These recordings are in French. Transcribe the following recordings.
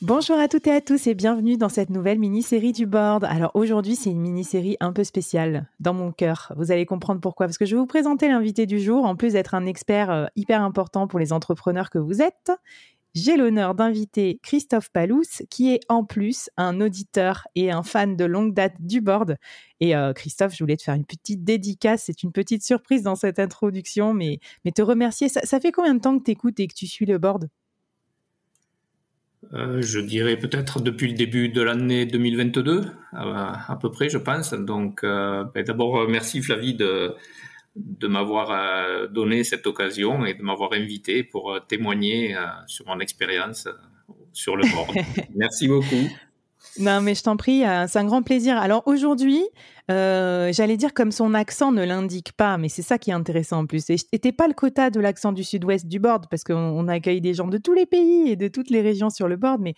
Bonjour à toutes et à tous et bienvenue dans cette nouvelle mini-série du board. Alors aujourd'hui, c'est une mini-série un peu spéciale dans mon cœur. Vous allez comprendre pourquoi. Parce que je vais vous présenter l'invité du jour. En plus d'être un expert euh, hyper important pour les entrepreneurs que vous êtes, j'ai l'honneur d'inviter Christophe Palous, qui est en plus un auditeur et un fan de longue date du board. Et euh, Christophe, je voulais te faire une petite dédicace. C'est une petite surprise dans cette introduction, mais, mais te remercier. Ça, ça fait combien de temps que tu écoutes et que tu suis le board? Euh, je dirais peut-être depuis le début de l'année 2022, à, peu près, je pense. Donc, euh, ben, d'abord, merci Flavie de, de m'avoir euh, donné cette occasion et de m'avoir invité pour témoigner sur mon expérience sur le bord. merci beaucoup. Non, mais je t'en prie, c'est un grand plaisir. Alors aujourd'hui, euh, j'allais dire comme son accent ne l'indique pas, mais c'est ça qui est intéressant en plus. Et t'es pas le quota de l'accent du sud-ouest du board, parce qu'on accueille des gens de tous les pays et de toutes les régions sur le board, mais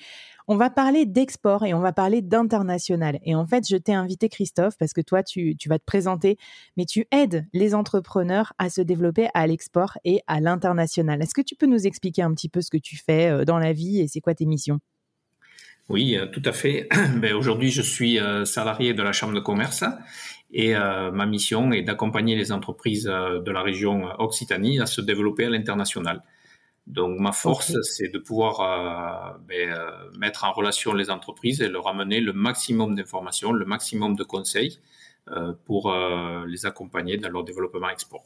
on va parler d'export et on va parler d'international. Et en fait, je t'ai invité Christophe, parce que toi, tu, tu vas te présenter, mais tu aides les entrepreneurs à se développer à l'export et à l'international. Est-ce que tu peux nous expliquer un petit peu ce que tu fais euh, dans la vie et c'est quoi tes missions? Oui, euh, tout à fait. Ben, Aujourd'hui, je suis euh, salarié de la Chambre de commerce et euh, ma mission est d'accompagner les entreprises de la région Occitanie à se développer à l'international. Donc ma force, c'est de pouvoir ben, mettre en relation les entreprises et leur amener le maximum d'informations, le maximum de conseils pour les accompagner dans leur développement export.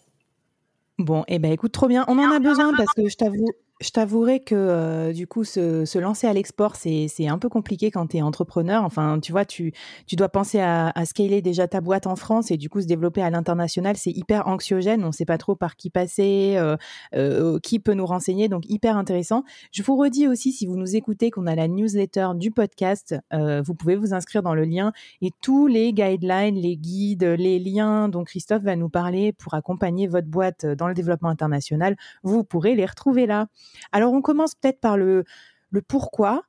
Bon, eh ben écoute, trop bien. On en a besoin parce que je t'avoue, je t'avouerai que euh, du coup, se, se lancer à l'export, c'est, un peu compliqué quand tu es entrepreneur. Enfin, tu vois, tu, tu dois penser à, à scaler déjà ta boîte en France et du coup se développer à l'international, c'est hyper anxiogène. On ne sait pas trop par qui passer, euh, euh, qui peut nous renseigner, donc hyper intéressant. Je vous redis aussi, si vous nous écoutez, qu'on a la newsletter du podcast. vous pouvez vous inscrire dans le lien et tous les guidelines, les guides, les liens dont Christophe va nous parler pour accompagner votre boîte dans le développement international, vous pourrez les retrouver là. Alors, on commence peut-être par le, le pourquoi.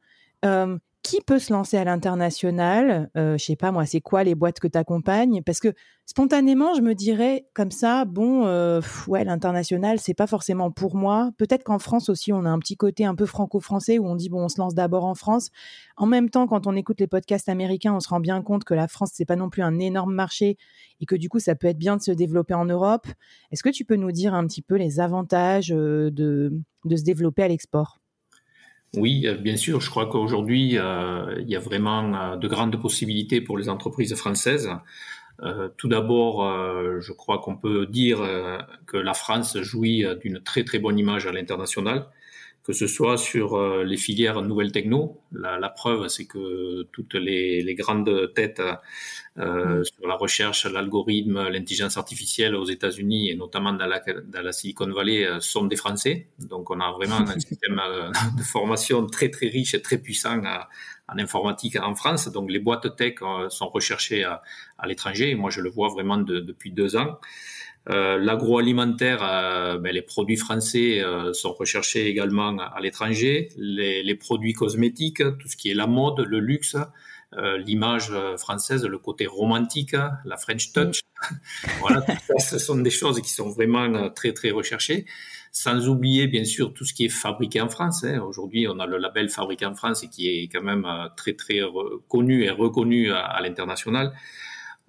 Euh, qui peut se lancer à l'international euh, Je sais pas moi, c'est quoi les boîtes que tu accompagnes? Parce que spontanément, je me dirais comme ça, bon, euh, ouais, l'international, c'est pas forcément pour moi. Peut-être qu'en France aussi, on a un petit côté un peu franco-français où on dit bon, on se lance d'abord en France. En même temps, quand on écoute les podcasts américains, on se rend bien compte que la France, c'est pas non plus un énorme marché et que du coup, ça peut être bien de se développer en Europe. Est-ce que tu peux nous dire un petit peu les avantages euh, de, de se développer à l'export? Oui, euh, bien sûr. Je crois qu'aujourd'hui, euh, il y a vraiment euh, de grandes possibilités pour les entreprises françaises. tout d'abord, je crois qu'on peut dire que la France jouit d'une très très bonne image à l'international que ce soit sur euh, les filières nouvelles techno. La, la preuve, c'est que toutes les, les grandes têtes euh, mm. sur la recherche, l'algorithme, l'intelligence artificielle aux États-Unis et notamment dans la, dans la Silicon Valley euh, sont des Français. Donc, on a vraiment un système euh, de formation très très riche et très puissant en informatique en France. Donc, les boîtes tech sont recherchées à, à l'étranger. Moi, je le vois vraiment de, depuis deux ans. Euh, l'agroalimentaire, euh, ben, les produits français euh, sont recherchés également à l'étranger. Les, les, produits cosmétiques, tout ce qui est la mode, le luxe, l'image française, le côté romantique, la French touch. voilà, tout ça, ce sont des choses qui sont vraiment très très recherchées. Sans oublier bien sûr tout ce qui est fabriqué en France. Hein. Aujourd'hui, on a le label fabriqué en France qui est quand même très très connu et reconnu à l'international.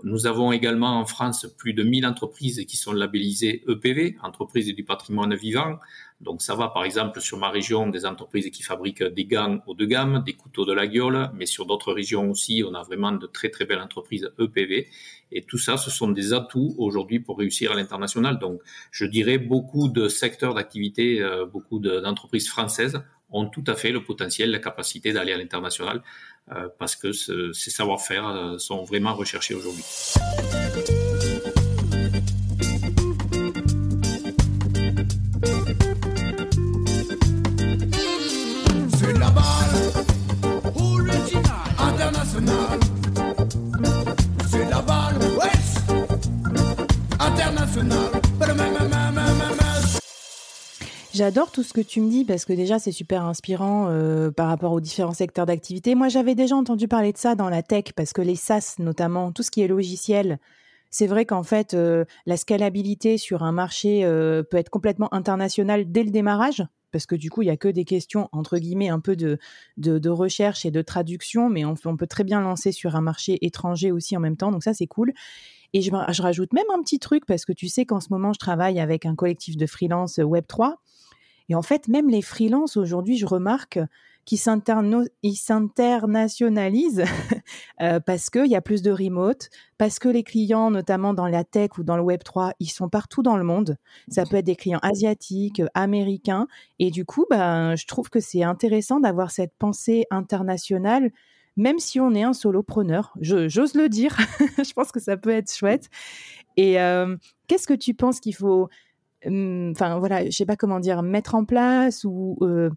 Nous avons également en France plus de 1000 entreprises qui sont labellisées EPV, entreprises du patrimoine vivant. Donc ça va par exemple sur ma région des entreprises qui fabriquent des gants haut de gamme, des couteaux de la gueule, mais sur d'autres régions aussi, on a vraiment de très très belles entreprises EPV. Et tout ça, ce sont des atouts aujourd'hui pour réussir à l'international. Donc je dirais beaucoup de secteurs d'activité, euh, beaucoup d'entreprises françaises ont tout à fait le potentiel, la capacité d'aller à l'international euh, parce que ces savoir-faire euh, sont vraiment recherchés aujourd'hui. J'adore tout ce que tu me dis parce que déjà c'est super inspirant euh, par rapport aux différents secteurs d'activité. Moi j'avais déjà entendu parler de ça dans la tech parce que les SaaS notamment, tout ce qui est logiciel, c'est vrai qu'en fait euh, la scalabilité sur un marché euh, peut être complètement international dès le démarrage parce que du coup il y a que des questions entre guillemets un peu de, de, recherche et de traduction, mais on, peut très bien lancer sur un marché étranger aussi en même temps, donc ça c'est cool. Et je, je rajoute même un petit truc parce que tu sais qu'en ce moment je travaille avec un collectif de freelance Web 3 et en fait, même les freelances aujourd'hui, je remarque qu'ils s'internationalisent euh, parce qu'il y a plus de remote, parce que les clients, notamment dans la tech ou dans le Web 3, ils sont partout dans le monde. Ça peut être des clients asiatiques, américains. Et du coup, ben, je trouve que c'est intéressant d'avoir cette pensée internationale, même si on est un solopreneur. J'ose le dire. je pense que ça peut être chouette. Et euh, qu'est-ce que tu penses qu'il faut enfin voilà, je sais pas comment dire, mettre en place ou euh,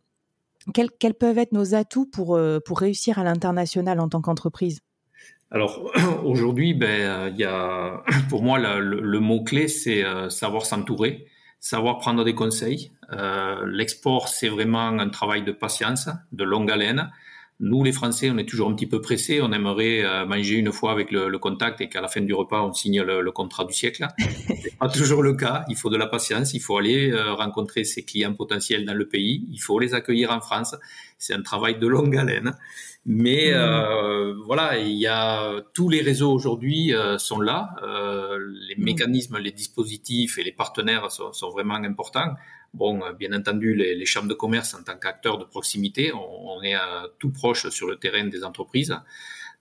quels, peuvent être nos atouts pour, euh, pour réussir à l'international en tant qu'entreprise? Alors aujourd'hui, ben y a pour moi le, mot clé c'est euh, savoir s'entourer, savoir prendre des conseils. L'export c'est vraiment un travail de patience, de longue haleine. Nous, les Français, on est toujours un petit peu pressés. On aimerait euh, manger une fois avec le, contact et qu'à la fin du repas, on signe le, contrat du siècle. C'est pas toujours le cas. Il faut de la patience. Il faut aller euh, rencontrer ses clients potentiels dans le pays. Il faut les accueillir en France. C'est un travail de longue haleine. Mais mmh. euh, voilà, il y a tous les réseaux aujourd'hui sont là. les mmh. mécanismes, les dispositifs et les partenaires sont, sont vraiment importants. Bon, euh, bien entendu, les, chambres de commerce en tant qu'acteurs de proximité, on, est tout proche sur le terrain des entreprises.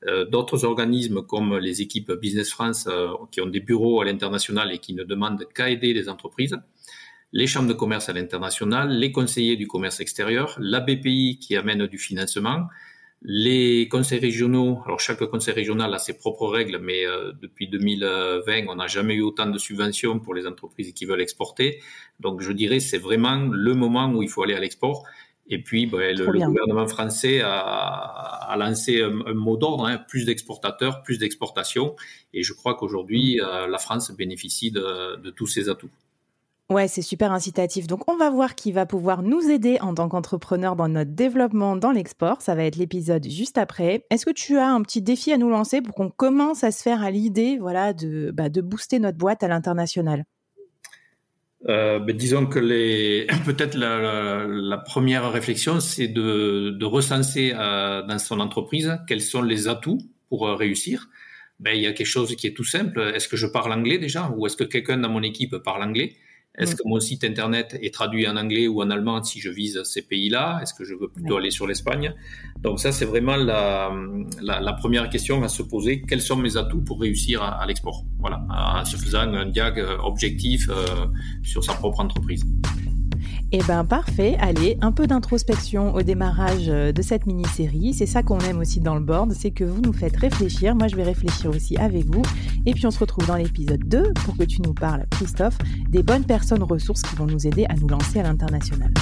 Euh, d'autres organismes comme les équipes Business France euh, qui ont des bureaux à l'international et qui ne demandent qu'à aider les entreprises, les chambres de commerce à l'international, les conseillers du commerce extérieur, la BPI qui amène du financement, les conseils régionaux, alors chaque conseil régional a ses propres règles, mais euh, depuis 2020, on n'a jamais eu autant de subventions pour les entreprises qui veulent exporter. Donc je dirais c'est vraiment le moment où il faut aller à l'export. Et puis ben, le, gouvernement français a, a lancé un, mot d'ordre, hein, plus d'exportateurs, plus d'exportations. Et je crois qu'aujourd'hui, euh, la France bénéficie de, de tous ces atouts. Ouais, c'est super incitatif. Donc, on va voir qui va pouvoir nous aider en tant qu'entrepreneur dans notre développement dans l'export. Ça va être l'épisode juste après. Est-ce que tu as un petit défi à nous lancer pour qu'on commence à se faire à l'idée, voilà, de, bah, booster notre boîte à l'international? Euh, ben, disons que les peut-être la, première réflexion, c'est de, de recenser euh, dans son entreprise quels sont les atouts pour euh, réussir. Ben, il y a quelque chose qui est tout simple. Est-ce que je parle anglais déjà ou est-ce que quelqu'un dans mon équipe parle anglais? Est-ce mm. que mon site internet est traduit en anglais ou en allemand si je vise ces pays-là? Est-ce que je veux plutôt aller sur l'Espagne? Donc ça, c'est vraiment la, la, première question à se poser. Quels sont mes atouts pour réussir à, l'export? Voilà, en se faisant un diag objectif euh, sur sa propre entreprise. Eh ben parfait, allez, un peu d'introspection au démarrage euh, de cette mini-série. C'est ça qu'on aime aussi dans le board, c'est que vous nous faites réfléchir. Moi, je vais réfléchir aussi avec vous. Et puis, on se retrouve dans l'épisode 2 pour que tu nous parles, Christophe, des bonnes personnes ressources qui vont nous aider à nous lancer à l'international.